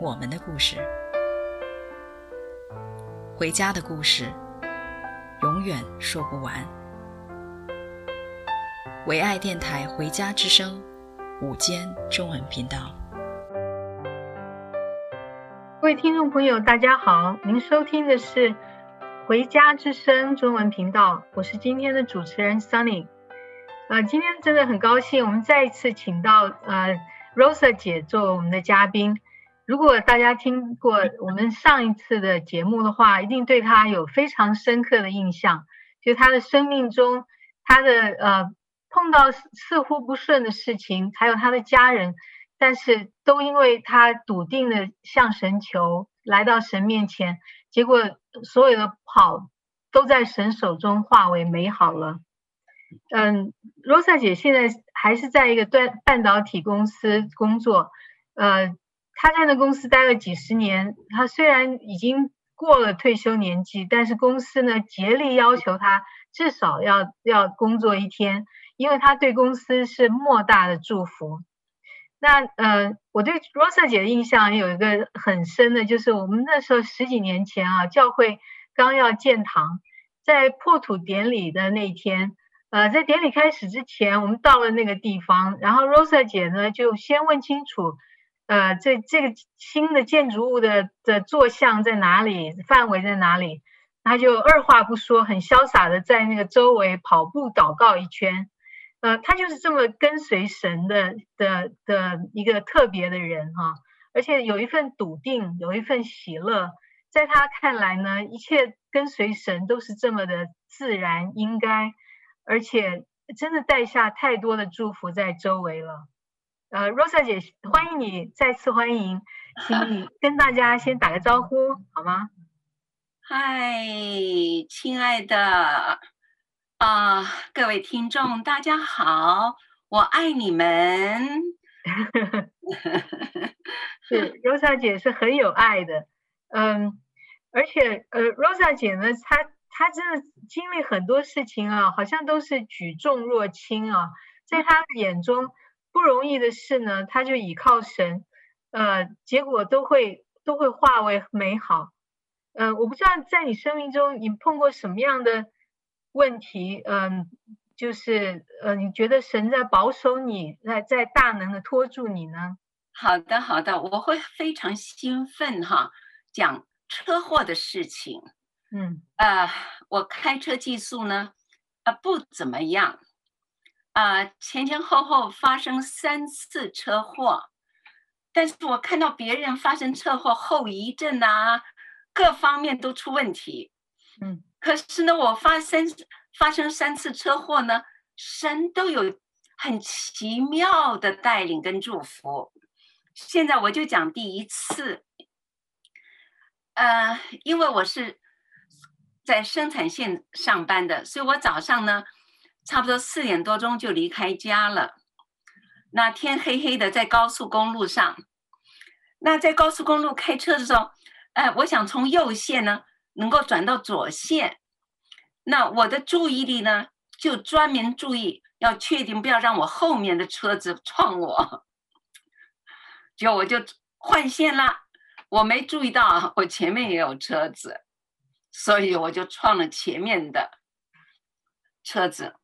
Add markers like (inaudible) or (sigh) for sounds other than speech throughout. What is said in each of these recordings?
我们的故事，回家的故事，永远说不完。唯爱电台《回家之声》午间中文频道，各位听众朋友，大家好，您收听的是《回家之声》中文频道，我是今天的主持人 Sunny。呃，今天真的很高兴，我们再一次请到呃 Rosa 姐做我们的嘉宾。如果大家听过我们上一次的节目的话，一定对他有非常深刻的印象。就他的生命中，他的呃碰到似乎不顺的事情，还有他的家人，但是都因为他笃定的向神求，来到神面前，结果所有的不好都在神手中化为美好了。嗯，Rosa 姐现在还是在一个半半导体公司工作，呃。他在那公司待了几十年，他虽然已经过了退休年纪，但是公司呢竭力要求他至少要要工作一天，因为他对公司是莫大的祝福。那呃，我对 Rosa 姐的印象有一个很深的，就是我们那时候十几年前啊，教会刚要建堂，在破土典礼的那天，呃，在典礼开始之前，我们到了那个地方，然后 Rosa 姐呢就先问清楚。呃，这这个新的建筑物的的坐向在哪里？范围在哪里？他就二话不说，很潇洒的在那个周围跑步祷告一圈。呃，他就是这么跟随神的的的一个特别的人哈，而且有一份笃定，有一份喜乐，在他看来呢，一切跟随神都是这么的自然应该，而且真的带下太多的祝福在周围了。呃，Rosa 姐，欢迎你，再次欢迎，请你 (laughs) 跟大家先打个招呼，好吗？嗨，亲爱的啊，各位听众，大家好，我爱你们。(laughs) 是，Rosa 姐是很有爱的，嗯，而且呃，Rosa 姐呢，她她真的经历很多事情啊，好像都是举重若轻啊，在她眼中。不容易的事呢，他就倚靠神，呃，结果都会都会化为美好。呃，我不知道在你生命中你碰过什么样的问题，嗯、呃，就是呃，你觉得神在保守你，在在大能的托住你呢？好的，好的，我会非常兴奋哈，讲车祸的事情。嗯，呃，我开车技术呢，啊、呃，不怎么样。啊、呃，前前后后发生三次车祸，但是我看到别人发生车祸后遗症啊，各方面都出问题。嗯，可是呢，我发生发生三次车祸呢，神都有很奇妙的带领跟祝福。现在我就讲第一次，呃，因为我是在生产线上班的，所以我早上呢。差不多四点多钟就离开家了，那天黑黑的，在高速公路上，那在高速公路开车的时候，哎，我想从右线呢能够转到左线，那我的注意力呢就专门注意要确定不要让我后面的车子撞我，就我就换线了，我没注意到我前面也有车子，所以我就撞了前面的车子。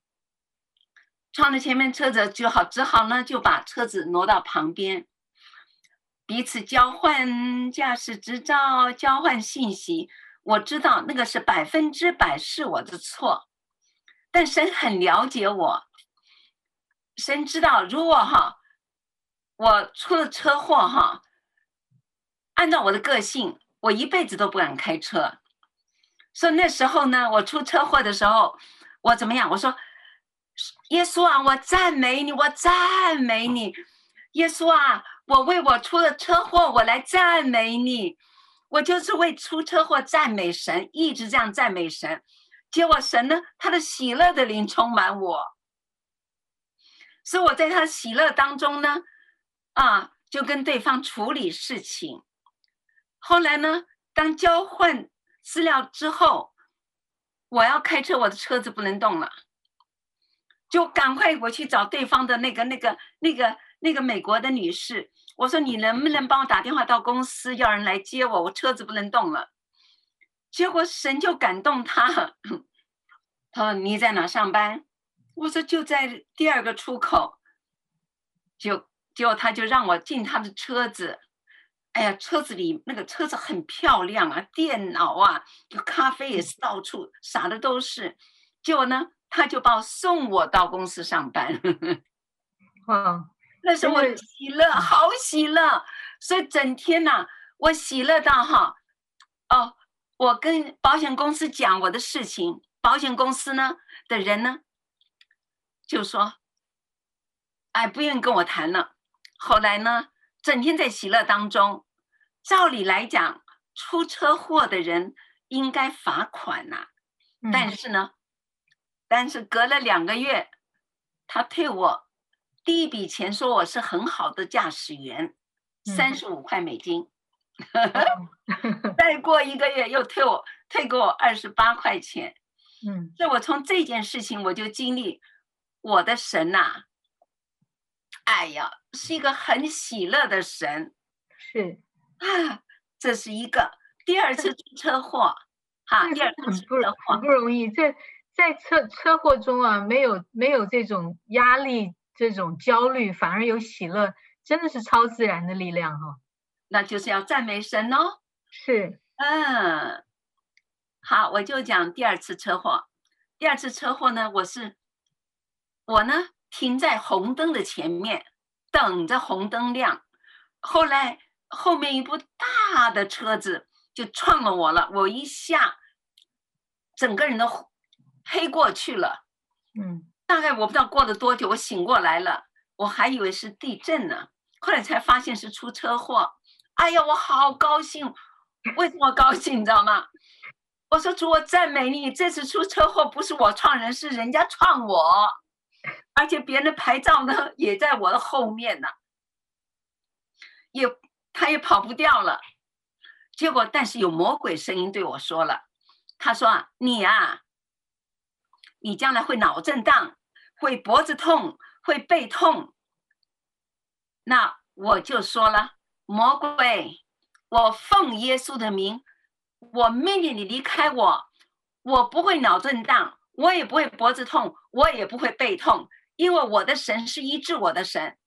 撞了前面车子就好，只好呢就把车子挪到旁边，彼此交换驾驶执照，交换信息。我知道那个是百分之百是我的错，但神很了解我，神知道如果哈我出了车祸哈，按照我的个性，我一辈子都不敢开车。所以那时候呢，我出车祸的时候，我怎么样？我说。耶稣啊，我赞美你，我赞美你，耶稣啊，我为我出了车祸，我来赞美你，我就是为出车祸赞美神，一直这样赞美神。结果神呢，他的喜乐的灵充满我，所以我在他喜乐当中呢，啊，就跟对方处理事情。后来呢，当交换资料之后，我要开车，我的车子不能动了，就赶快我去找对方的那个、那个、那个、那个美国的女士，我说你能不能帮我打电话到公司，要人来接我，我车子不能动了。结果神就感动他，(laughs) 他说你在哪上班？我说就在第二个出口，就结果他就让我进他的车子。哎呀，车子里那个车子很漂亮啊，电脑啊，就咖啡也是到处撒的都是。结果呢，他就把我送我到公司上班。(laughs) 哇，那时候我喜乐，好喜乐，所以整天呐、啊，我喜乐到哈，哦，我跟保险公司讲我的事情，保险公司呢的人呢就说，哎，不愿意跟我谈了。后来呢，整天在喜乐当中，照理来讲，出车祸的人应该罚款呐、啊。但是呢，但是隔了两个月，他退我第一笔钱，说我是很好的驾驶员，三十五块美金。(laughs) 再过一个月又退我退给我二十八块钱。嗯，所以我从这件事情我就经历我的神呐、啊。哎呀，是一个很喜乐的神，是啊，这是一个第二次出车祸，哈，第二次出车祸不容易，在在车车祸中啊，没有没有这种压力，这种焦虑，反而有喜乐，真的是超自然的力量哈、哦。那就是要赞美神哦。是，嗯，好，我就讲第二次车祸。第二次车祸呢，我是我呢。停在红灯的前面，等着红灯亮。后来后面一部大的车子就撞了我了，我一下整个人都黑过去了。嗯，大概我不知道过了多久，我醒过来了，我还以为是地震呢，后来才发现是出车祸。哎呀，我好高兴！为什么高兴？你知道吗？我说主，我赞美你，这次出车祸不是我撞人，是人家撞我。而且别人的牌照呢，也在我的后面呢，也他也跑不掉了。结果，但是有魔鬼声音对我说了，他说啊，你啊，你将来会脑震荡，会脖子痛，会背痛。那我就说了，魔鬼，我奉耶稣的名，我命令你离开我，我不会脑震荡，我也不会脖子痛，我也不会背痛。因为我的神是医治我的神，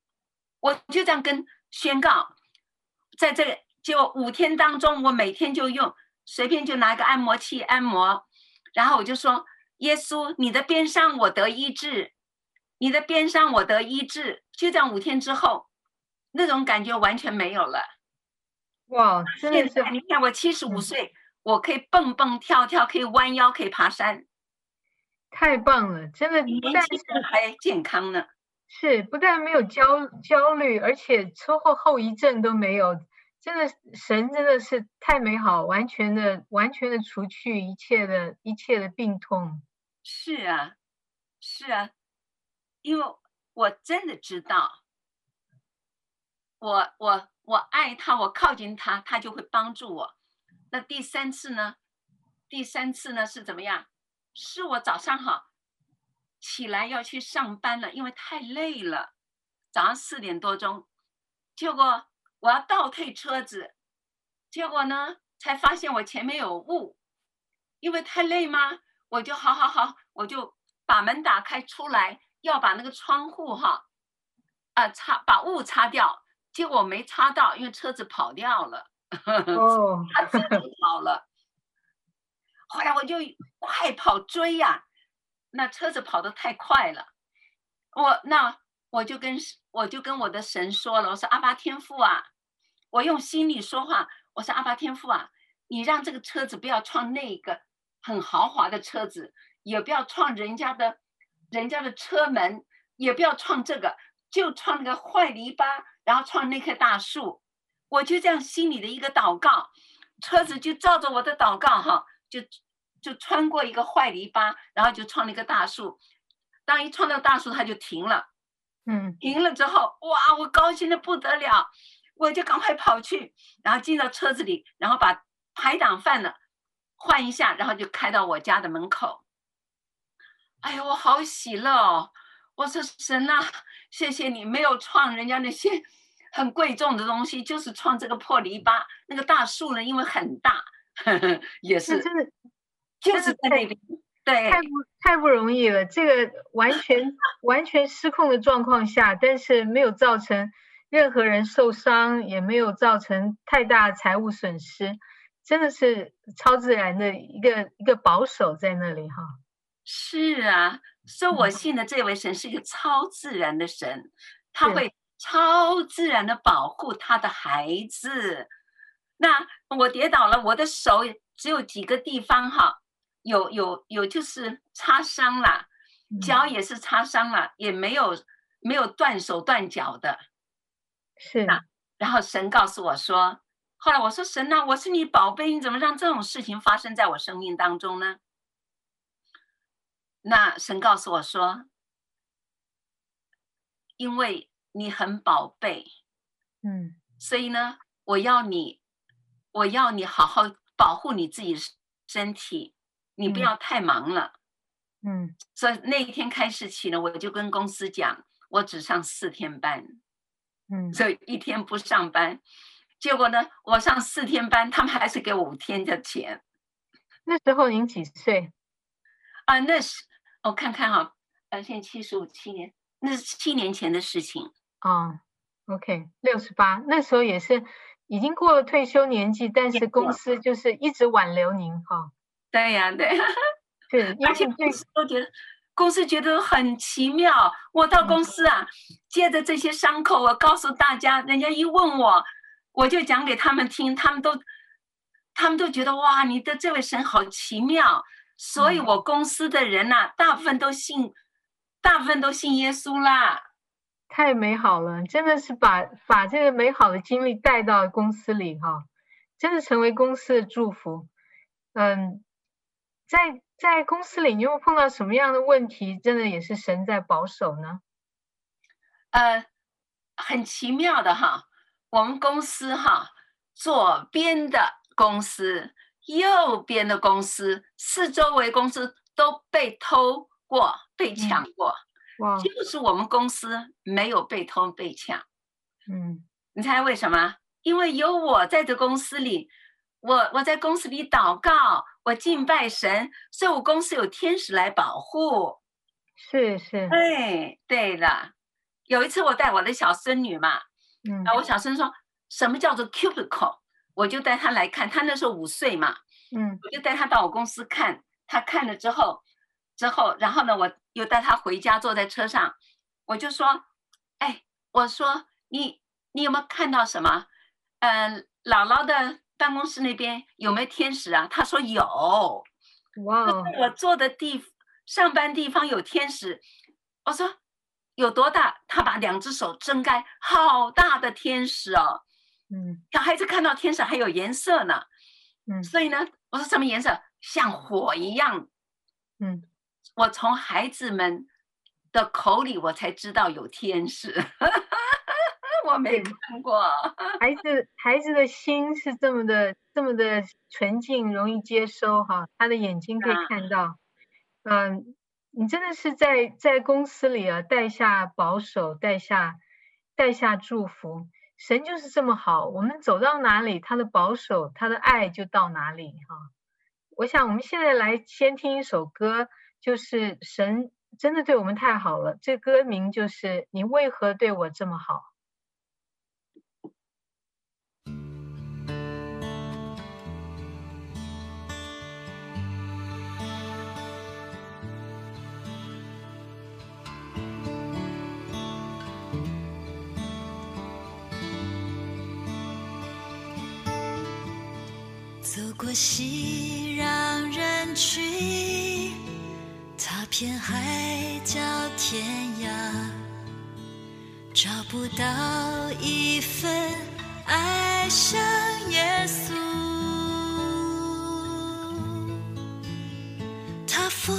我就这样跟宣告，在这就五天当中，我每天就用随便就拿个按摩器按摩，然后我就说：耶稣，你的鞭伤我得医治，你的鞭伤我得医治。就这样五天之后，那种感觉完全没有了。哇，真的是！你看我七十五岁，我可以蹦蹦跳跳，可以弯腰，可以爬山。太棒了，真的，年轻还健康呢。是，不但没有焦焦虑，而且车祸后遗症都没有。真的，神真的是太美好，完全的、完全的除去一切的一切的病痛。是啊，是啊，因为我真的知道，我我我爱他，我靠近他，他就会帮助我。那第三次呢？第三次呢是怎么样？是我早上哈起来要去上班了，因为太累了。早上四点多钟，结果我要倒退车子，结果呢才发现我前面有雾，因为太累吗？我就好好好，我就把门打开出来，要把那个窗户哈啊擦把雾擦掉，结果没擦到，因为车子跑掉了，(laughs) 哦，他自己跑了。后来我就快跑追呀、啊，那车子跑得太快了，我那我就跟我就跟我的神说了，我说阿巴天父啊，我用心里说话，我说阿巴天父啊，你让这个车子不要撞那个很豪华的车子，也不要撞人家的人家的车门，也不要撞这个，就撞那个坏篱笆，然后撞那棵大树。我就这样心里的一个祷告，车子就照着我的祷告哈，就就穿过一个坏篱笆，然后就撞了一个大树。当一撞到大树，它就停了。嗯，停了之后，哇，我高兴的不得了，我就赶快跑去，然后进到车子里，然后把排挡饭呢换一下，然后就开到我家的门口。哎呀，我好喜乐哦！我说神啊，谢谢你没有创人家那些。很贵重的东西，就是创这个破篱笆。那个大树呢，因为很大，呵呵也是，就是在那边，对，太不太不容易了。这个完全完全失控的状况下，但是没有造成任何人受伤，也没有造成太大财务损失，真的是超自然的一个一个保守在那里哈。是啊，所以我信的这位神是一个超自然的神，他会。超自然的保护他的孩子。那我跌倒了，我的手只有几个地方哈，有有有就是擦伤了，脚也是擦伤了，也没有没有断手断脚的。是啊。然后神告诉我说，后来我说神呐，我是你宝贝，你怎么让这种事情发生在我生命当中呢？那神告诉我说，因为。你很宝贝，嗯，所以呢，我要你，我要你好好保护你自己身体，你不要太忙了，嗯，所以那一天开始起呢，我就跟公司讲，我只上四天班，嗯，所以一天不上班，结果呢，我上四天班，他们还是给我五天的钱。那时候您几岁？啊，那是我看看哈，呃，现在七十五七年，那是七年前的事情。哦、oh，OK，六十八，那时候也是已经过了退休年纪，但是公司就是一直挽留您哈。对呀，对呀，对，(laughs) 而且公司都觉得公司觉得很奇妙。我到公司啊，借着这些伤口，我告诉大家，人家一问我，我就讲给他们听，他们都他们都觉得哇，你的这位神好奇妙。所以我公司的人呐、啊，大部分都信，大部分都信耶稣啦。太美好了，真的是把把这个美好的经历带到公司里哈，真的成为公司的祝福。嗯，在在公司里，你又碰到什么样的问题？真的也是神在保守呢？呃，很奇妙的哈，我们公司哈，左边的公司、右边的公司、四周围公司都被偷过、被抢过。嗯哇，就是我们公司没有被偷被抢，嗯，你猜为什么？因为有我在这公司里，我我在公司里祷告，我敬拜神，所以我公司有天使来保护。是是，对对了，有一次我带我的小孙女嘛，嗯，然后我小声说什么叫做 cubicle，我就带他来看，他那时候五岁嘛，嗯，我就带他到我公司看，他看了之后。之后，然后呢，我又带他回家，坐在车上，我就说：“哎，我说你，你有没有看到什么？嗯、呃，姥姥的办公室那边有没有天使啊？”他说有。哇、我坐的地上班地方有天使。我说有多大？他把两只手睁开，好大的天使哦。嗯，小孩子看到天使还有颜色呢。嗯，所以呢，我说什么颜色？像火一样。嗯。我从孩子们的口里，我才知道有天使，(laughs) 我没看过。孩子，孩子的心是这么的，这么的纯净，容易接收哈。他的眼睛可以看到。嗯，你真的是在在公司里啊，带下保守，带下带下祝福。神就是这么好，我们走到哪里，他的保守，他的爱就到哪里哈。我想我们现在来先听一首歌。就是神真的对我们太好了，这歌名就是你为何对我这么好？过熙攘人群。踏遍海角天涯，找不到一份爱像耶稣，他抚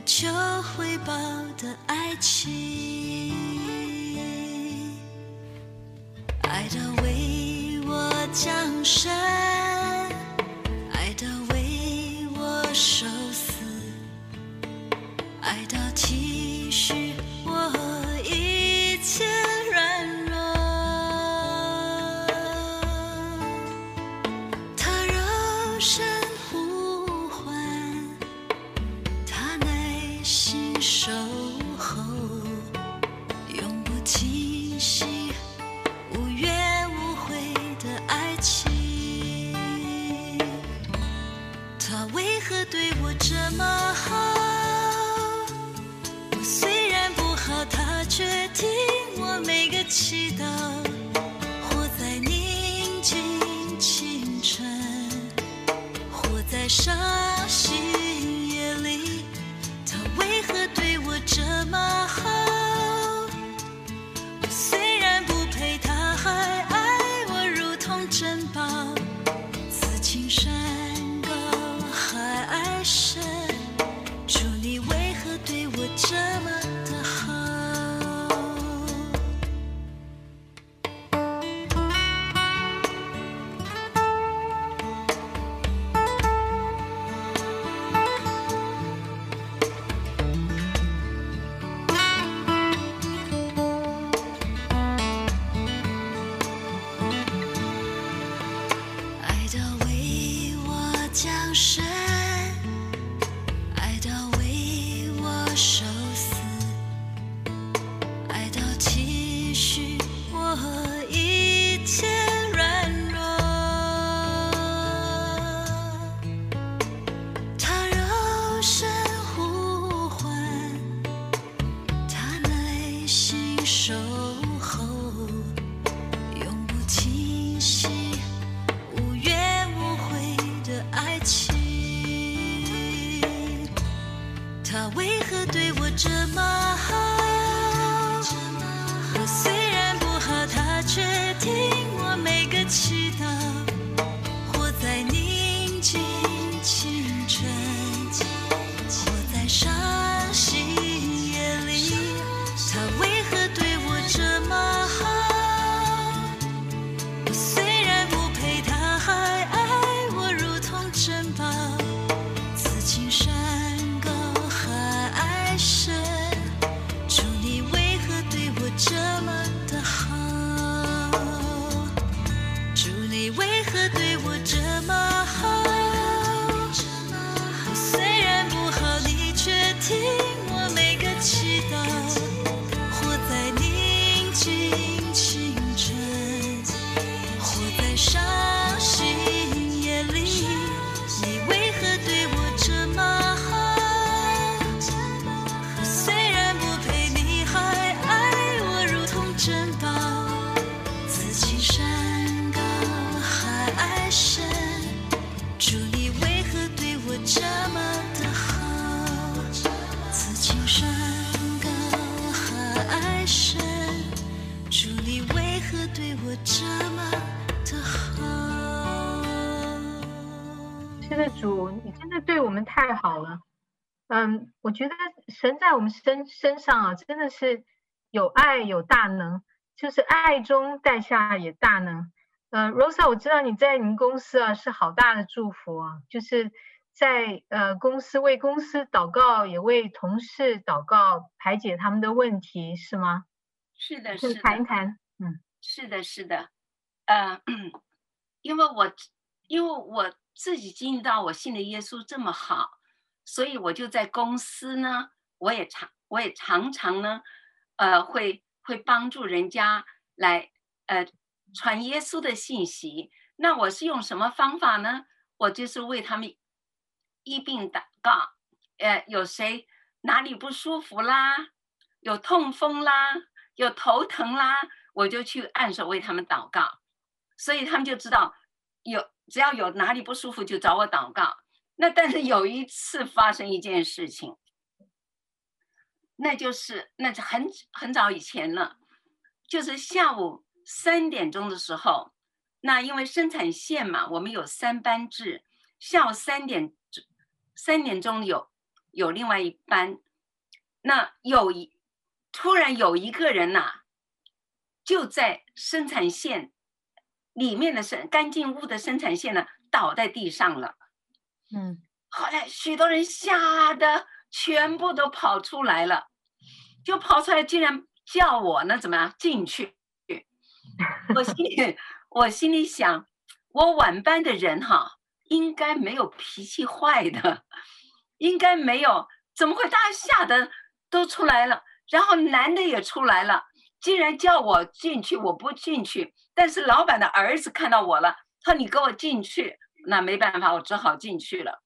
不求回报的爱情，爱到为我降生。嗯，我觉得神在我们身身上啊，真的是有爱有大能，就是爱中带下也大能。呃，Rosa，我知道你在你们公司啊是好大的祝福啊，就是在呃公司为公司祷告，也为同事祷告，排解他们的问题，是吗？是的，是的。谈一谈，嗯，是的，是的。呃，(clears throat) 因为我因为我自己经历到我信的耶稣这么好。所以我就在公司呢，我也常我也常常呢，呃，会会帮助人家来呃传耶稣的信息。那我是用什么方法呢？我就是为他们医病祷告。呃，有谁哪里不舒服啦，有痛风啦，有头疼啦，我就去按手为他们祷告。所以他们就知道有只要有哪里不舒服就找我祷告。那但是有一次发生一件事情，那就是那是很很早以前了，就是下午三点钟的时候，那因为生产线嘛，我们有三班制，下午三点三点钟有有另外一班，那有一突然有一个人呐、就在生产线里面的生干净屋的生产线呢，倒在地上了。嗯，后来许多人吓得全部都跑出来了，就跑出来，竟然叫我呢，怎么样进去？我心里我心里想，我晚班的人哈，应该没有脾气坏的，应该没有，怎么会大家吓得都出来了？然后男的也出来了，竟然叫我进去，我不进去。但是老板的儿子看到我了，他说：“你给我进去。”那没办法，我只好进去了。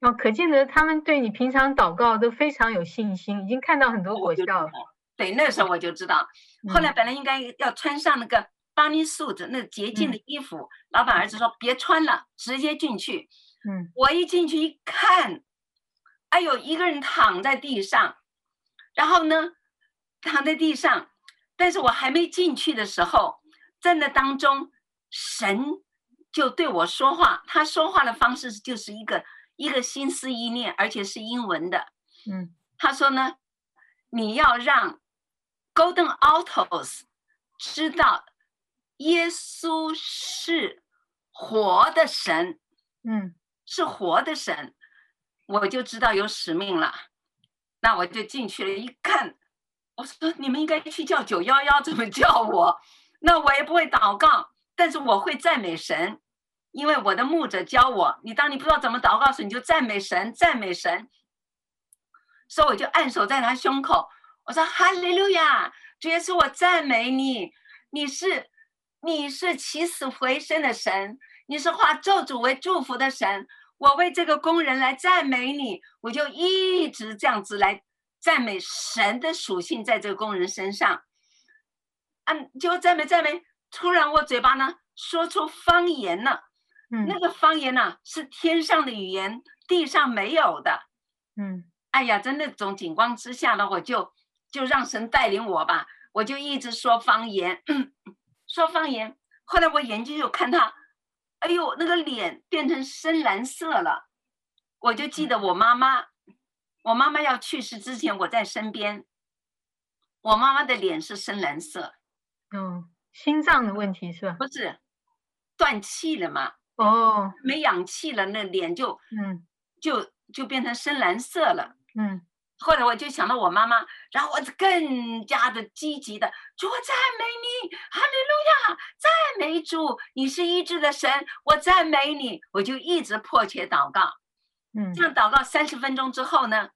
哦，可见得他们对你平常祷告都非常有信心，已经看到很多果效了。对，那时候我就知道。后来本来应该要穿上那个 bunny suit，那洁净的衣服，嗯、老板儿子说别穿了，直接进去。嗯，我一进去一看，哎呦，一个人躺在地上，然后呢，躺在地上，但是我还没进去的时候，在那当中，神。就对我说话，他说话的方式就是一个一个心思意念，而且是英文的。嗯，他说呢，你要让 Golden Autos 知道耶稣是活的神，嗯，是活的神，我就知道有使命了。那我就进去了，一看，我说你们应该去叫九幺幺，怎么叫我？那我也不会祷告，但是我会赞美神。因为我的牧者教我，你当你不知道怎么祷告时，你就赞美神，赞美神。所以我就按手在他胸口，我说哈利路亚，主耶稣，我赞美你，你是你是起死回生的神，你是化咒诅为祝福的神。我为这个工人来赞美你，我就一直这样子来赞美神的属性在这个工人身上。嗯，就赞美赞美，突然我嘴巴呢说出方言了。嗯，那个方言呢、啊，是天上的语言，地上没有的。嗯，哎呀，在那种景光之下呢，我就就让神带领我吧，我就一直说方言，(clears throat) 说方言。后来我眼睛就看他，哎呦，那个脸变成深蓝色了。我就记得我妈妈，我妈妈要去世之前，我在身边。我妈妈的脸是深蓝色。嗯，心脏的问题是吧？不是，断气了嘛。哦，没氧气了，那脸就嗯，就就变成深蓝色了。嗯，后来我就想到我妈妈，然后我就更加的积极的，主我赞美你，哈利路亚，赞美主，你是医治的神，我赞美你，我就一直迫切祷告。嗯，这样祷告三十分钟之后呢，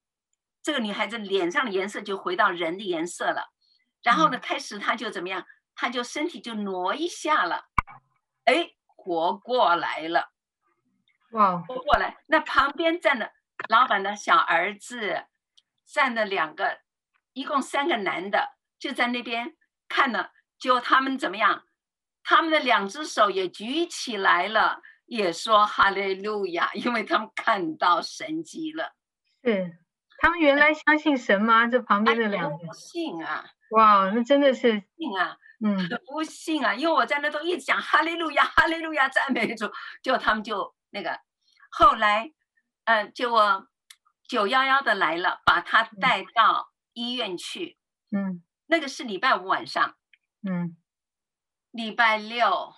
这个女孩子脸上的颜色就回到人的颜色了，然后呢，开始她就怎么样，她就身体就挪一下了，哎。活过来了，哇！活过来，那旁边站的老板的小儿子，站了两个，一共三个男的，就在那边看了。就他们怎么样？他们的两只手也举起来了，也说哈利路亚，因为他们看到神迹了。是，他们原来相信神吗？这旁边的两个、哎、信啊！哇，那真的是信啊！嗯，不信啊，因为我在那都一直讲哈利路亚，哈利路亚赞美主，就他们就那个，后来，嗯、呃，就我九幺幺的来了，把他带到医院去，嗯，那个是礼拜五晚上，嗯，礼拜六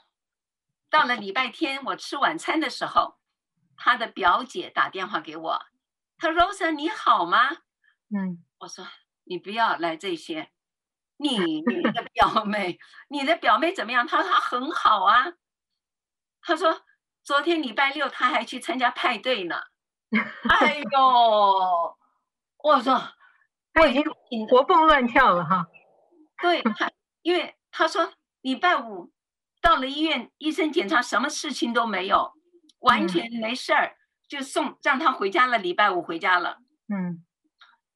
到了礼拜天，我吃晚餐的时候，他的表姐打电话给我，他说：“Rosa 你好吗？”嗯，我说：“你不要来这些。”你你的表妹，(laughs) 你的表妹怎么样？他说她很好啊。他说昨天礼拜六他还去参加派对呢。(laughs) 哎呦，我说她已经活蹦乱跳了哈。对，她因为他说礼拜五到了医院，医生检查什么事情都没有，完全没事儿，就送让他回家了。礼拜五回家了。嗯，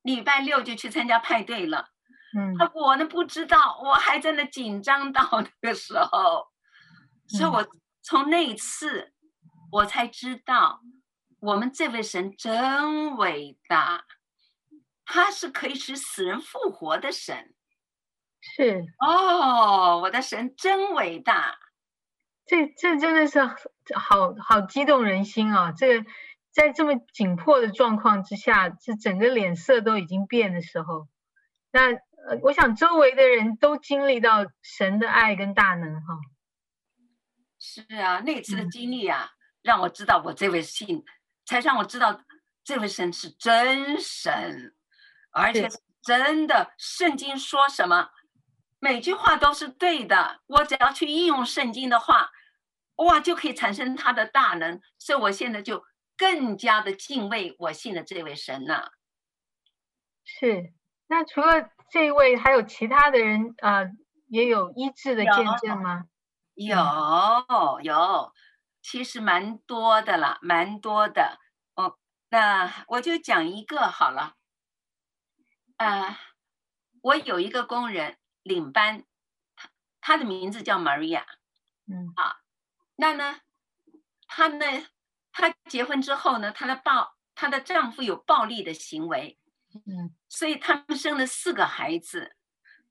礼拜六就去参加派对了。嗯，我呢不知道，我还在那紧张到那个时候，所以我从那一次，我才知道我们这位神真伟大，他是可以使死人复活的神。是哦，我的神真伟大。这这真的是好好激动人心啊！这个在这么紧迫的状况之下，这整个脸色都已经变的时候，那呃，我想周围的人都经历到神的爱跟大能哈。是啊，那次的经历啊，嗯、让我知道我这位信，才让我知道这位神是真神，而且是真的。圣经说什么，每句话都是对的。我只要去应用圣经的话。哇，就可以产生他的大能，所以我现在就更加的敬畏我信的这位神了。是，那除了这一位，还有其他的人啊、呃，也有医治的见证吗？有有，有，其实蛮多的啦，蛮多的。哦，那我就讲一个好了。啊、呃，我有一个工人领班，他他的名字叫 Maria。嗯，啊。那呢，他呢，她结婚之后呢，她的暴，她的丈夫有暴力的行为，嗯，所以他们生了四个孩子，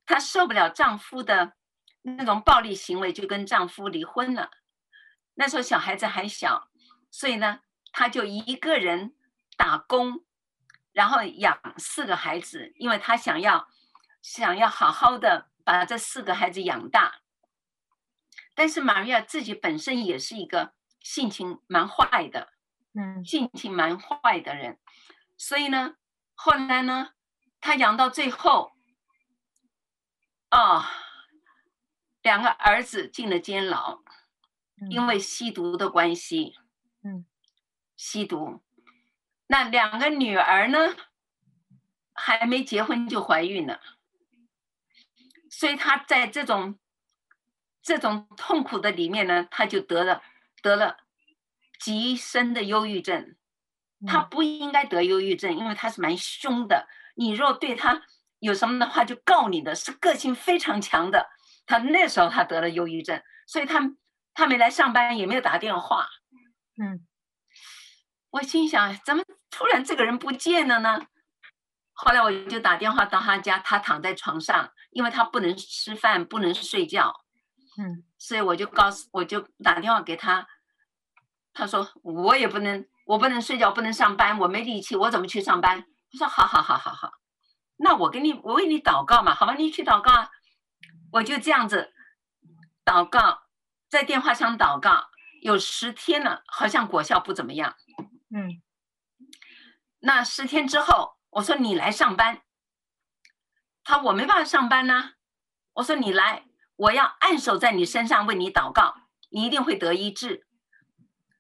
她受不了丈夫的那种暴力行为，就跟丈夫离婚了。那时候小孩子还小，所以呢，她就一个人打工，然后养四个孩子，因为她想要想要好好的把这四个孩子养大。但是玛利亚自己本身也是一个性情蛮坏的，嗯，性情蛮坏的人，所以呢，后来呢，他养到最后，啊、哦，两个儿子进了监牢，因为吸毒的关系，嗯，吸毒，那两个女儿呢，还没结婚就怀孕了，所以他在这种。这种痛苦的里面呢，他就得了得了极深的忧郁症。他不应该得忧郁症，因为他是蛮凶的。你若对他有什么的话，就告你的，是个性非常强的。他那时候他得了忧郁症，所以他他没来上班，也没有打电话。嗯，我心想，怎么突然这个人不见了呢？后来我就打电话到他家，他躺在床上，因为他不能吃饭，不能睡觉。嗯，所以我就告诉，我就打电话给他，他说我也不能，我不能睡觉，不能上班，我没力气，我怎么去上班？他说好好好好好，那我给你，我为你祷告嘛，好吧，你去祷告啊。我就这样子祷告，在电话上祷告，有十天了，好像果效不怎么样。嗯，那十天之后，我说你来上班，他我没办法上班呢，我说你来。我要按手在你身上为你祷告，你一定会得医治。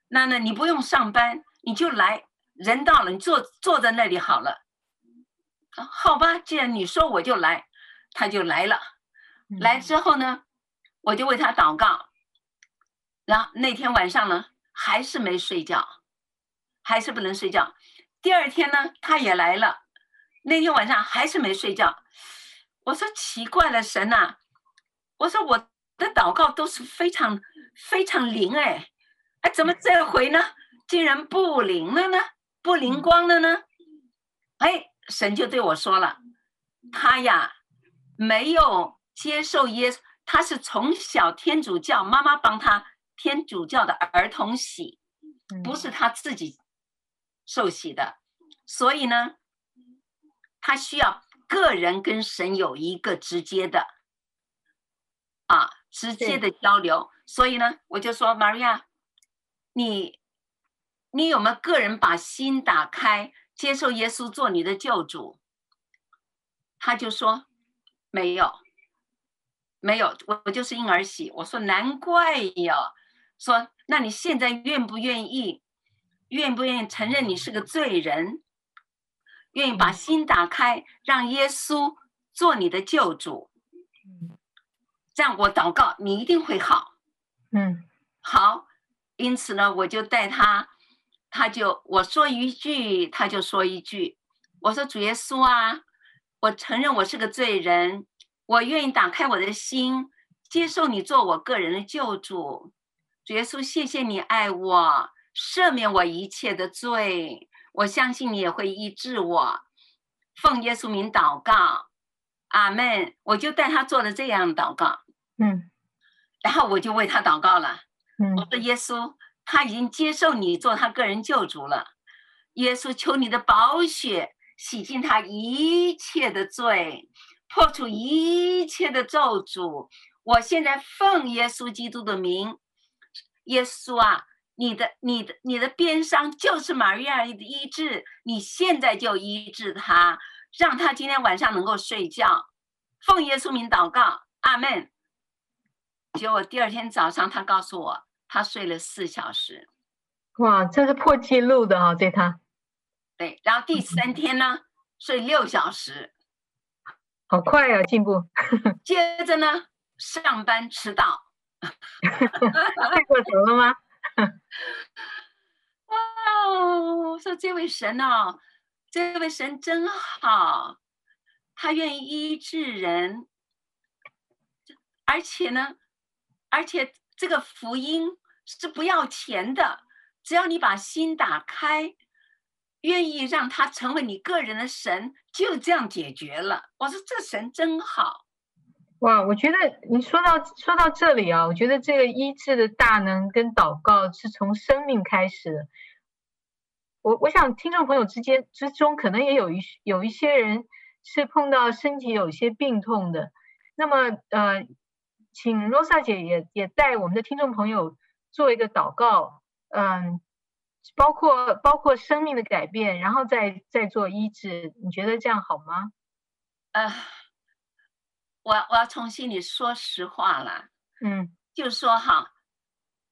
那呢，你不用上班，你就来。人到了，你坐坐在那里好了。好吧，既然你说我就来，他就来了。来之后呢，我就为他祷告。然后那天晚上呢，还是没睡觉，还是不能睡觉。第二天呢，他也来了。那天晚上还是没睡觉。我说奇怪了，神呐！我说我的祷告都是非常非常灵哎，哎，怎么这回呢，竟然不灵了呢？不灵光了呢？哎，神就对我说了，他呀没有接受耶稣，他是从小天主教妈妈帮他天主教的儿童洗，不是他自己受洗的，所以呢，他需要个人跟神有一个直接的。啊，直接的交流，所以呢，我就说，Maria，你，你有没有个人把心打开，接受耶稣做你的救主？他就说，没有，没有，我我就是婴儿洗。我说难怪呀，说那你现在愿不愿意，愿不愿意承认你是个罪人，愿意把心打开，让耶稣做你的救主？这样我祷告，你一定会好。嗯，好。因此呢，我就带他，他就我说一句，他就说一句。我说主耶稣啊，我承认我是个罪人，我愿意打开我的心，接受你做我个人的救主。主耶稣，谢谢你爱我，赦免我一切的罪。我相信你也会医治我。奉耶稣名祷告，阿门。我就带他做了这样祷告，嗯，然后我就为他祷告了，嗯，我说耶稣，他已经接受你做他个人救主了。耶稣，求你的宝血洗净他一切的罪，破除一切的咒诅。我现在奉耶稣基督的名，耶稣啊，你的、你的、你的边伤就是玛利亚的医治，你现在就医治他，让他今天晚上能够睡觉。奉耶稣名祷告，阿门。结果第二天早上，他告诉我，他睡了四小时。哇，这是破纪录的啊，对他。对，然后第三天呢，睡六小时，好快啊，进步。接着呢，上班迟到，(laughs) 睡过头了吗？(laughs) 哇哦，我说这位神哦，这位神真好，他愿意医治人，而且呢，而且这个福音是不要钱的，只要你把心打开。愿意让他成为你个人的神，就这样解决了。我说这神真好，哇！我觉得你说到说到这里啊，我觉得这个医治的大能跟祷告是从生命开始的。我我想听众朋友之间之中，可能也有一有一些人是碰到身体有些病痛的。那么呃，请罗萨姐也也带我们的听众朋友做一个祷告，嗯。包括包括生命的改变，然后再再做医治，你觉得这样好吗？呃，我我要从心里说实话了，嗯，就说哈，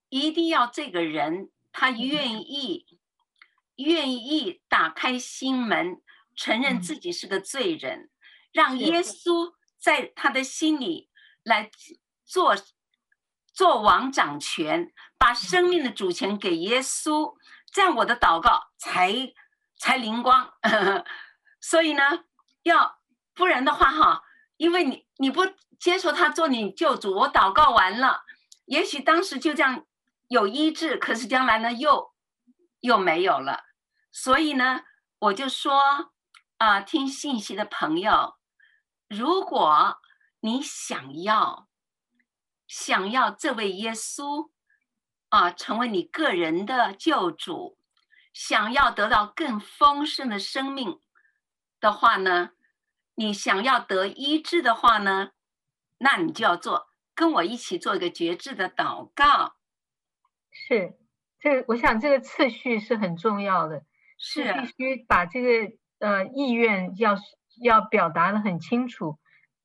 一定要这个人他愿意、嗯、愿意打开心门，承认自己是个罪人，嗯、让耶稣在他的心里来做做王掌权，把生命的主权给耶稣。这样我的祷告才才灵光，(laughs) 所以呢，要不然的话哈，因为你你不接受他做你救主，我祷告完了，也许当时就这样有医治，可是将来呢又又没有了，所以呢，我就说啊、听信息的朋友，如果你想要想要这位耶稣。啊，成为你个人的救主，想要得到更丰盛的生命的话呢，你想要得医治的话呢，那你就要做，跟我一起做一个决志的祷告。是，这个我想这个次序是很重要的，是必须把这个呃意愿要要表达的很清楚，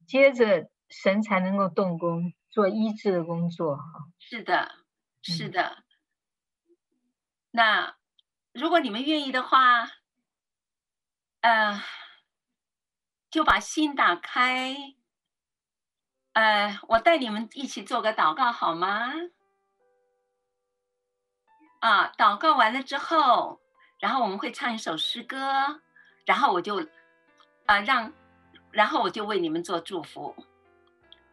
接着神才能够动工做医治的工作。是的。是的，那如果你们愿意的话，呃，就把心打开，呃，我带你们一起做个祷告好吗？啊，祷告完了之后，然后我们会唱一首诗歌，然后我就，啊、呃，让，然后我就为你们做祝福。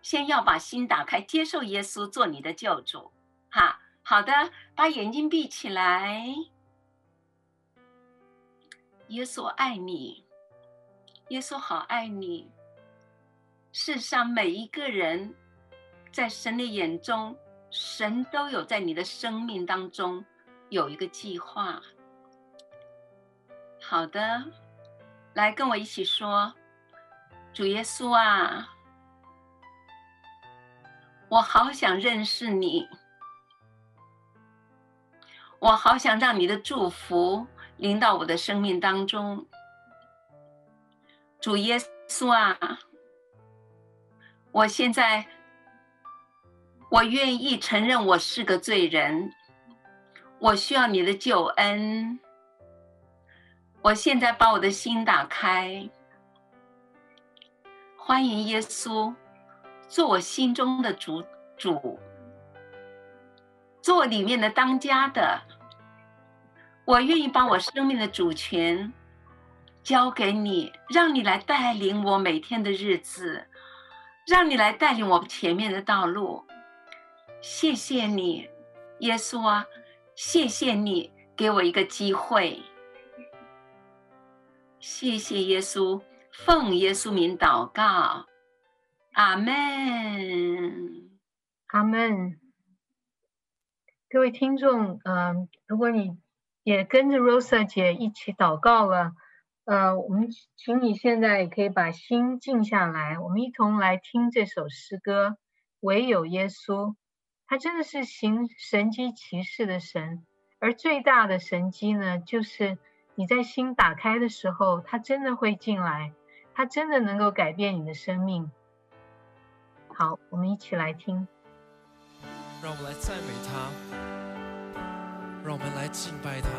先要把心打开，接受耶稣做你的救主。哈，好的，把眼睛闭起来。耶稣爱你，耶稣好爱你。世上每一个人，在神的眼中，神都有在你的生命当中有一个计划。好的，来跟我一起说，主耶稣啊，我好想认识你。我好想让你的祝福临到我的生命当中，主耶稣啊，我现在我愿意承认我是个罪人，我需要你的救恩。我现在把我的心打开，欢迎耶稣做我心中的主主。做里面的当家的，我愿意把我生命的主权交给你，让你来带领我每天的日子，让你来带领我前面的道路。谢谢你，耶稣啊，谢谢你给我一个机会。谢谢耶稣，奉耶稣名祷告，阿门，阿门。各位听众，嗯、如果你也跟着 Rosa 姐一起祷告了，呃，我们请你现在也可以把心静下来，我们一同来听这首诗歌《唯有耶稣》。他真的是行神迹奇事的神，而最大的神迹呢，就是你在心打开的时候，他真的会进来，他真的能够改变你的生命。好，我们一起来听。让我们来赞美他，让我们来敬拜他。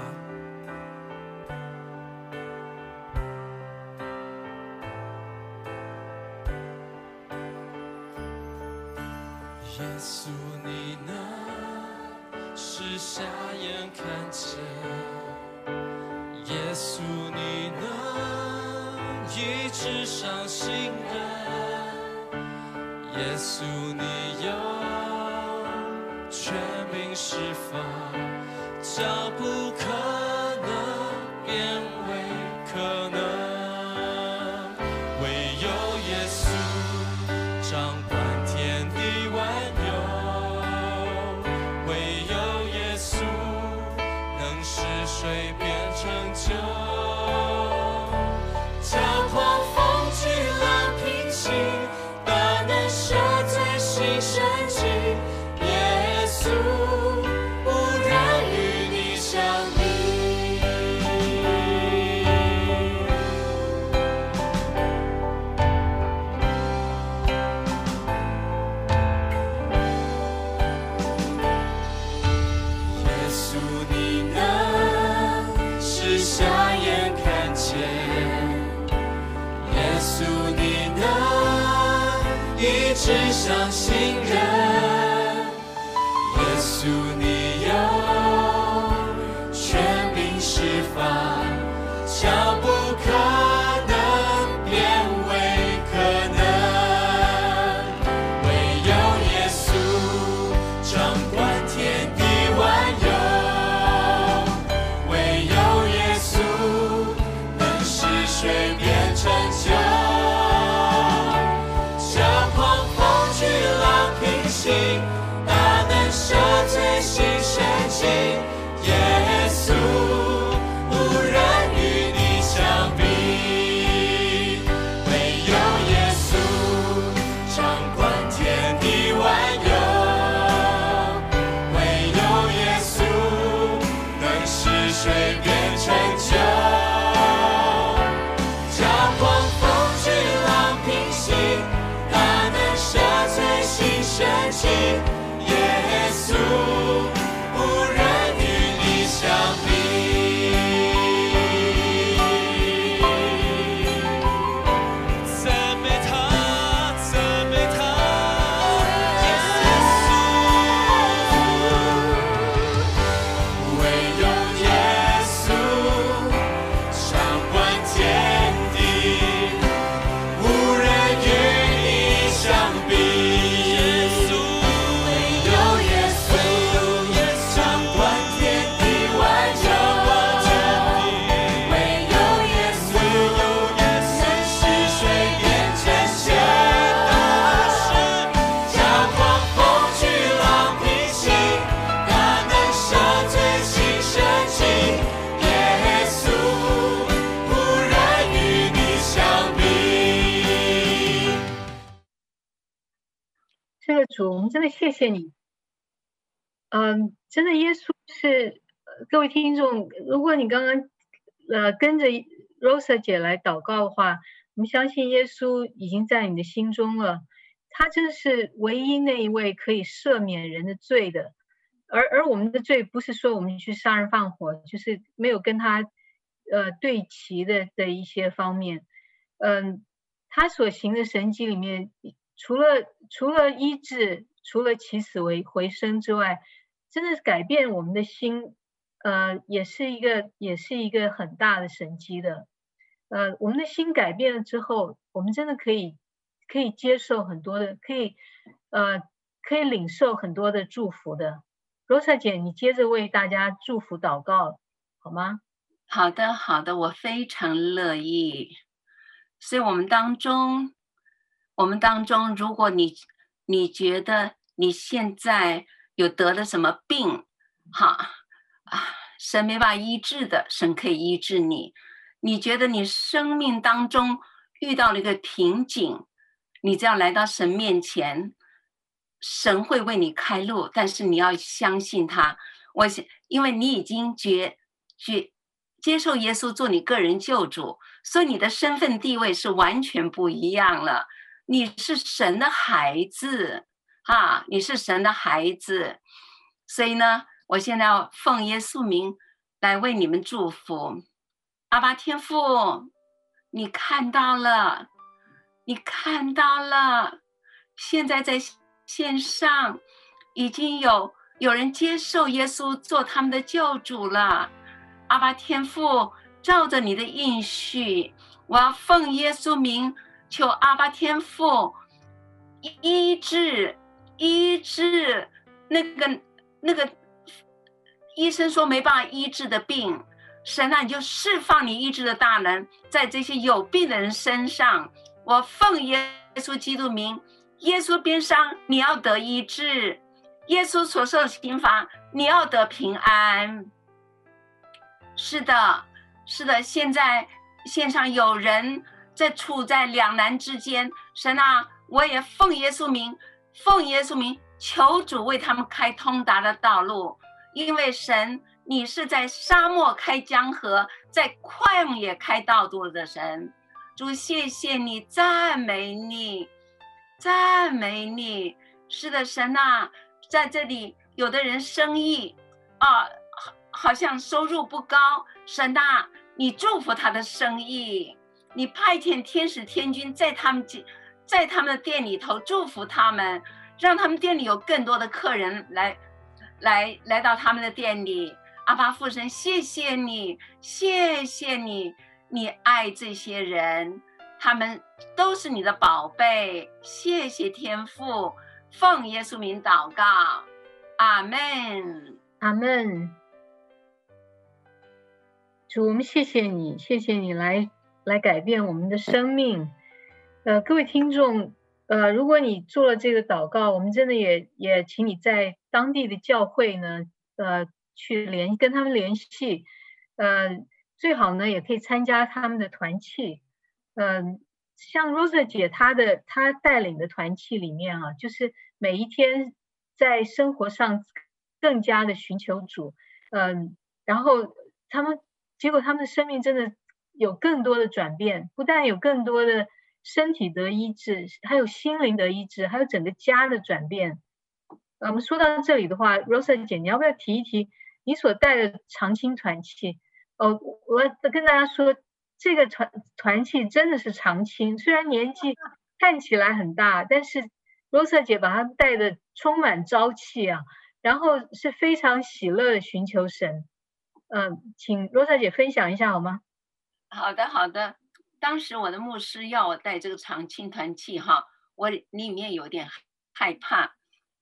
耶稣，你能使瞎眼看见；耶稣，你能医治伤心人；耶稣，你有。全民释放，脚步真的谢谢你，嗯，真的耶稣是各位听众，如果你刚刚呃跟着 Rosa 姐来祷告的话，我们相信耶稣已经在你的心中了，他真是唯一那一位可以赦免人的罪的，而而我们的罪不是说我们去杀人放火，就是没有跟他呃对齐的的一些方面，嗯，他所行的神迹里面，除了除了医治。除了起死为回生之外，真的是改变我们的心，呃，也是一个也是一个很大的神迹的，呃，我们的心改变了之后，我们真的可以可以接受很多的，可以呃可以领受很多的祝福的，罗莎姐，你接着为大家祝福祷告，好吗？好的，好的，我非常乐意。所以，我们当中，我们当中，如果你你觉得你现在有得了什么病，哈啊，神没办法医治的，神可以医治你。你觉得你生命当中遇到了一个瓶颈，你只要来到神面前，神会为你开路，但是你要相信他。我想，因为你已经觉觉接受耶稣做你个人救主，所以你的身份地位是完全不一样了。你是神的孩子，啊，你是神的孩子。所以呢，我现在要奉耶稣名来为你们祝福。阿爸天父，你看到了，你看到了，现在在。线上已经有有人接受耶稣做他们的救主了，阿爸天父，照着你的应许，我要奉耶稣名求阿爸天父医治医治那个那个医生说没办法医治的病，神啊，你就释放你医治的大能在这些有病的人身上，我奉耶稣基督名。耶稣鞭伤，你要得医治；耶稣所受的刑罚，你要得平安。是的，是的。现在线上有人在处在两难之间，神啊，我也奉耶稣名，奉耶稣名，求主为他们开通达的道路。因为神，你是在沙漠开江河，在旷野开道路的神。主，谢谢你，赞美你。赞美你，是的，神啊，在这里，有的人生意啊，好，好像收入不高，神啊，你祝福他的生意，你派遣天使天军在他们在他们的店里头祝福他们，让他们店里有更多的客人来，来来到他们的店里。阿爸父神，谢谢你，谢谢你，你爱这些人。他们都是你的宝贝，谢谢天父，奉耶稣名祷告，阿门，阿门。主，我们谢谢你，谢谢你来来改变我们的生命。呃，各位听众，呃，如果你做了这个祷告，我们真的也也请你在当地的教会呢，呃，去联跟他们联系，呃，最好呢也可以参加他们的团契。嗯，像 Rosa 姐她的她带领的团契里面啊，就是每一天在生活上更加的寻求主，嗯，然后他们结果他们的生命真的有更多的转变，不但有更多的身体得医治，还有心灵得医治，还有整个家的转变。我们说到这里的话，Rosa 姐，你要不要提一提你所带的长青团契？哦，我跟大家说。这个团团契真的是长青，虽然年纪看起来很大，但是罗莎姐把它带的充满朝气啊，然后是非常喜乐的寻求神。嗯，请罗莎姐分享一下好吗？好的，好的。当时我的牧师要我带这个长青团契哈，我里面有点害怕，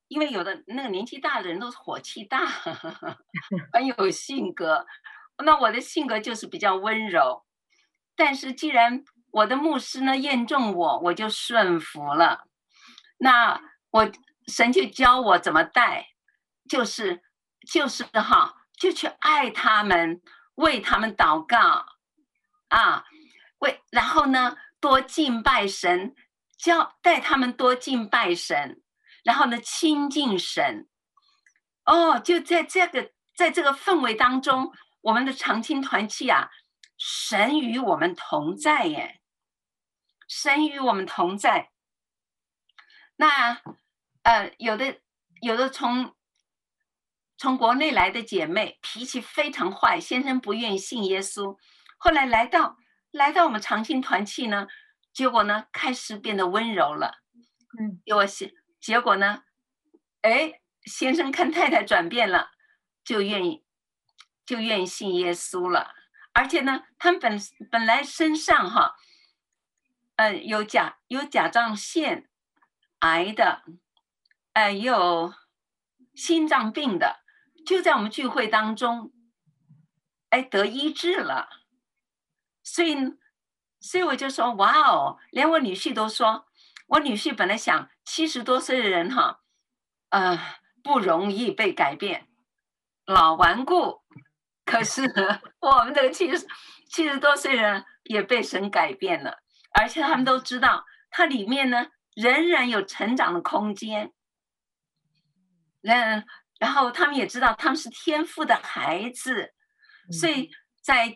因为有的那个年纪大的人都是火气大，(laughs) 很有性格。那我的性格就是比较温柔。但是既然我的牧师呢验证我，我就顺服了。那我神就教我怎么带，就是就是哈，就去爱他们，为他们祷告啊，为然后呢多敬拜神，教带他们多敬拜神，然后呢亲近神。哦，就在这个在这个氛围当中，我们的长青团契啊。神与我们同在耶，神与我们同在。那呃，有的有的从从国内来的姐妹，脾气非常坏，先生不愿意信耶稣，后来来到来到我们长青团契呢，结果呢开始变得温柔了。嗯，结果先结果呢，哎，先生看太太转变了，就愿意就愿意信耶稣了。而且呢，他们本本来身上哈，呃，有甲有甲状腺癌的，呃，有心脏病的，就在我们聚会当中，哎，得医治了。所以，所以我就说，哇哦，连我女婿都说，我女婿本来想七十多岁的人哈，呃，不容易被改变，老顽固。可是我们这个七十七十多岁人也被神改变了，而且他们都知道，它里面呢仍然有成长的空间。嗯，然后他们也知道他们是天赋的孩子，所以在。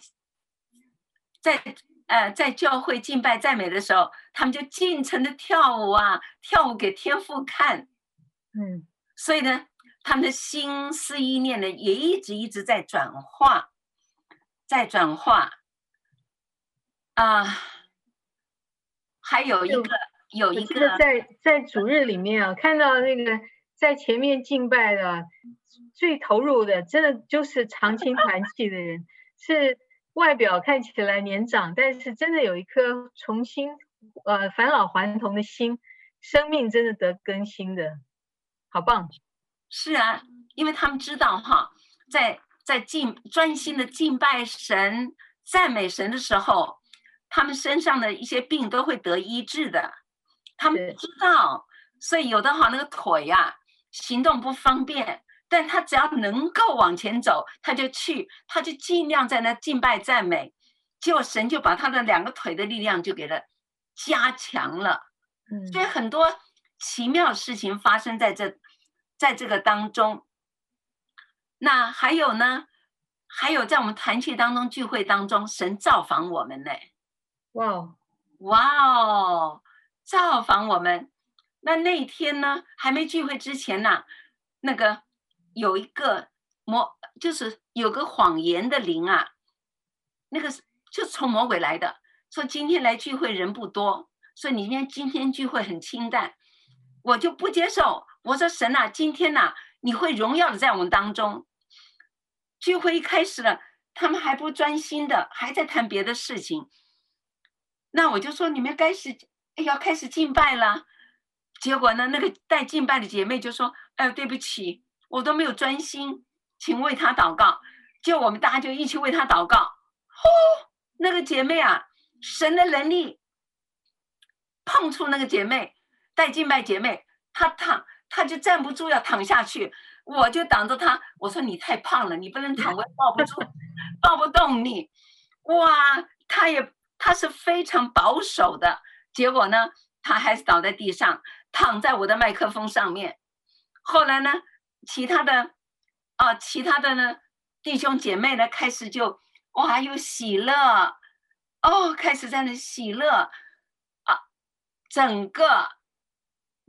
在呃，在教会敬拜赞美的时候，他们就尽情的跳舞啊，跳舞给天父看。嗯，所以呢，他们的心思意念呢，也一直一直在转化，在转化。啊，还有一个，有一个在在主日里面啊，看到那个在前面敬拜的最投入的，真的就是长青团契的人是。外表看起来年长，但是真的有一颗重新呃返老还童的心，生命真的得更新的，好棒！是啊，因为他们知道哈，在在敬专心的敬拜神、赞美神的时候，他们身上的一些病都会得医治的。他们知道，所以有的话那个腿呀、啊，行动不方便。但他只要能够往前走，他就去，他就尽量在那敬拜赞美，结果神就把他的两个腿的力量就给他加强了。嗯，所以很多奇妙事情发生在这，在这个当中。那还有呢？还有在我们团契当中聚会当中，神造访我们呢。哇，哇哦，造访我们。那那天呢，还没聚会之前呢，那个。有一个魔，就是有个谎言的灵啊，那个是就是从魔鬼来的，说今天来聚会人不多，说你今天今天聚会很清淡，我就不接受。我说神啊，今天呐、你会荣耀的在我们当中。聚会一开始了，他们还不专心的，还在谈别的事情。那我就说你们开始，哎，要开始敬拜了。结果呢，那个带敬拜的姐妹就说，哎，对不起。我都没有专心，请为他祷告。就我们大家就一起为他祷告。哦，那个姐妹啊，神的能力碰触那个姐妹，带静脉姐妹，她躺，她就站不住要躺下去，我就挡着她。我说你太胖了，你不能躺，我抱不住，抱不动你。哇，她也她是非常保守的，结果呢，她还是倒在地上，躺在我的麦克风上面。后来呢？其他的，啊，其他的呢，弟兄姐妹呢，开始就哇，有喜乐，哦，开始在那喜乐，啊，整个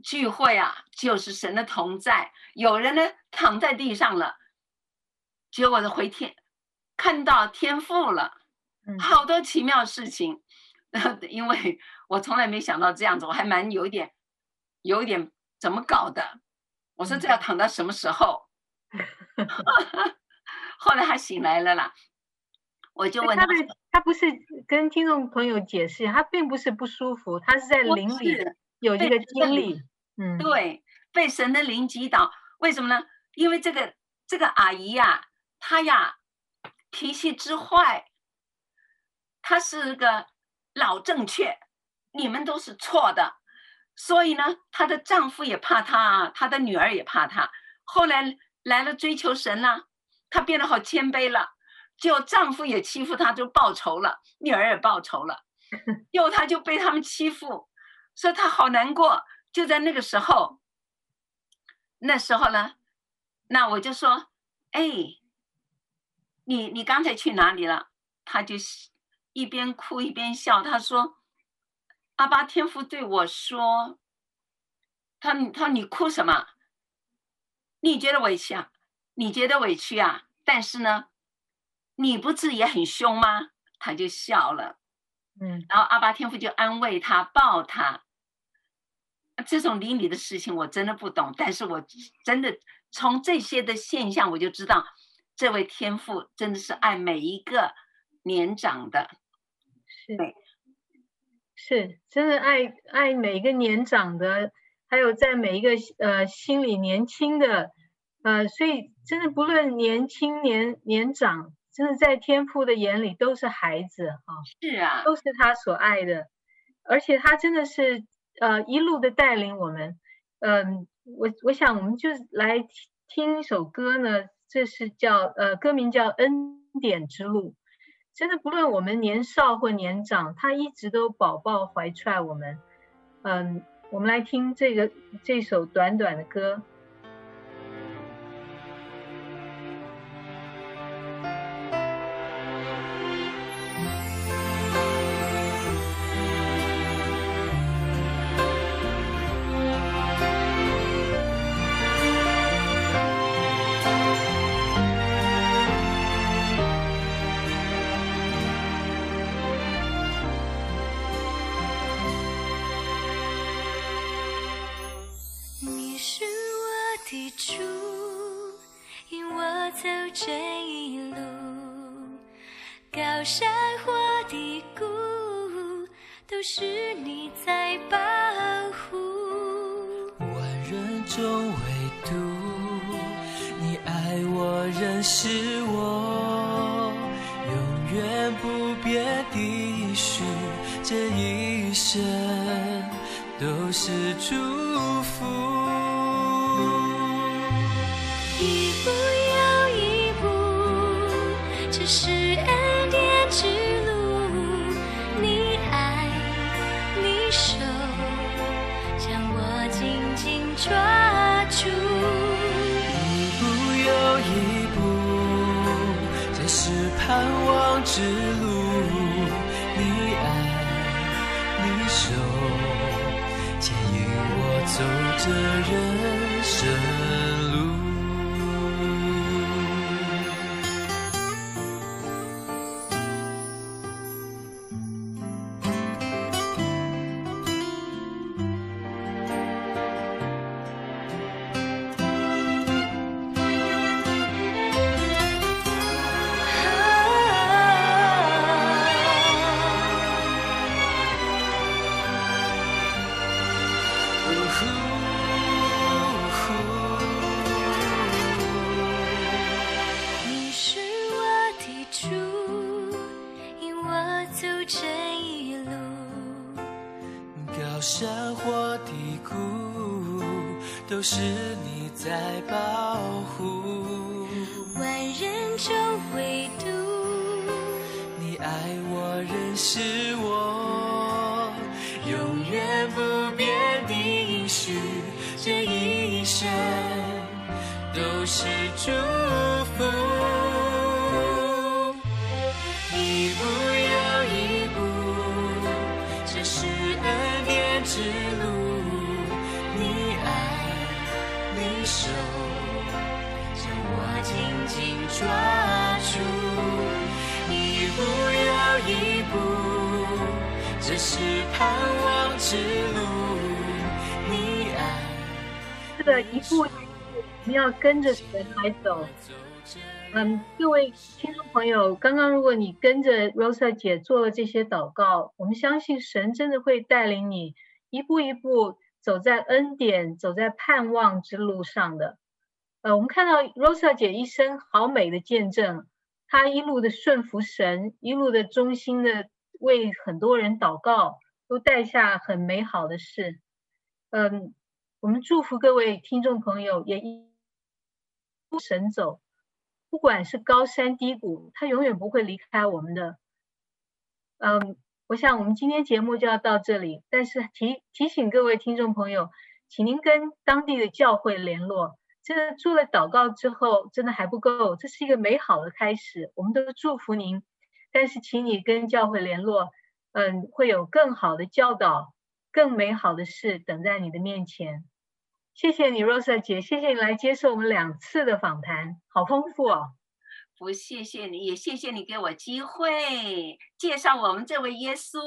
聚会啊，就是神的同在。有人呢躺在地上了，结果呢回天，看到天父了，好多奇妙事情。嗯、(laughs) 因为我从来没想到这样子，我还蛮有一点，有一点怎么搞的。我说这要躺到什么时候？(laughs) 后来他醒来了啦，我就问他，他，他不是跟听众朋友解释，他并不是不舒服，他是在灵里有这个经历。嗯，对，被神的灵击倒，为什么呢？因为这个这个阿姨呀，她呀脾气之坏，她是个老正确，你们都是错的。所以呢，她的丈夫也怕她，她的女儿也怕她。后来来了追求神了，她变得好谦卑了。就丈夫也欺负她，就报仇了；女儿也报仇了，(laughs) 又她就被他们欺负，所以她好难过。就在那个时候，那时候呢，那我就说：“哎，你你刚才去哪里了？”她就一边哭一边笑，她说。阿巴天父对我说：“他他说你哭什么？你觉得委屈啊？你觉得委屈啊？但是呢，你不是也很凶吗？”他就笑了，嗯，然后阿巴天父就安慰他，抱他。这种邻里的事情我真的不懂，但是我真的从这些的现象我就知道，这位天父真的是爱每一个年长的，是。是，真的爱爱每一个年长的，还有在每一个呃心里年轻的呃，所以真的不论年轻年年长，真的在天父的眼里都是孩子啊，是啊，都是他所爱的，而且他真的是呃一路的带领我们。嗯、呃，我我想我们就来听一首歌呢，这是叫呃歌名叫《恩典之路》。真的不论我们年少或年长，他一直都宝宝怀揣我们。嗯，我们来听这个这首短短的歌。是你在保护，万人中唯独你爱我，认识我，永远不变的许，这一生都是祝福，的人。山或低谷，都是你在保护。万人中唯独你爱我，仍是我，永远不变的应许。这一生都是主。抓住，一步又一步，这是盼望之路。你爱，这个一步一步，我们要跟着神来走。嗯，各位听众朋友，刚刚如果你跟着 Rosa 姐做了这些祷告，我们相信神真的会带领你一步一步。走在恩典、走在盼望之路上的，呃，我们看到 Rosa 姐一生好美的见证，她一路的顺服神，一路的忠心的为很多人祷告，都带下很美好的事。嗯，我们祝福各位听众朋友，也一神走，不管是高山低谷，他永远不会离开我们的。嗯。我想我们今天节目就要到这里，但是提提醒各位听众朋友，请您跟当地的教会联络。这做了祷告之后，真的还不够，这是一个美好的开始。我们都祝福您，但是请你跟教会联络，嗯，会有更好的教导，更美好的事等在你的面前。谢谢你，Rosa 姐，谢谢你来接受我们两次的访谈，好丰富哦。不，谢谢你，也谢谢你给我机会介绍我们这位耶稣。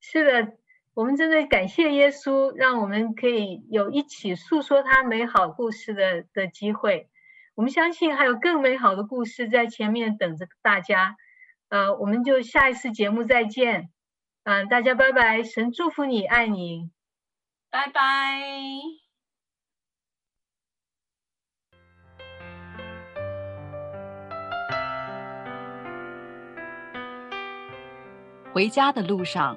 是的，我们真的感谢耶稣让我们可以有一起诉说他美好故事的的机会。我们相信还有更美好的故事在前面等着大家。呃我们就下一次节目再见。嗯大家拜拜神祝福你爱你。拜拜。回家的路上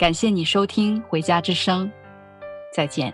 感谢你收听《回家之声》，再见。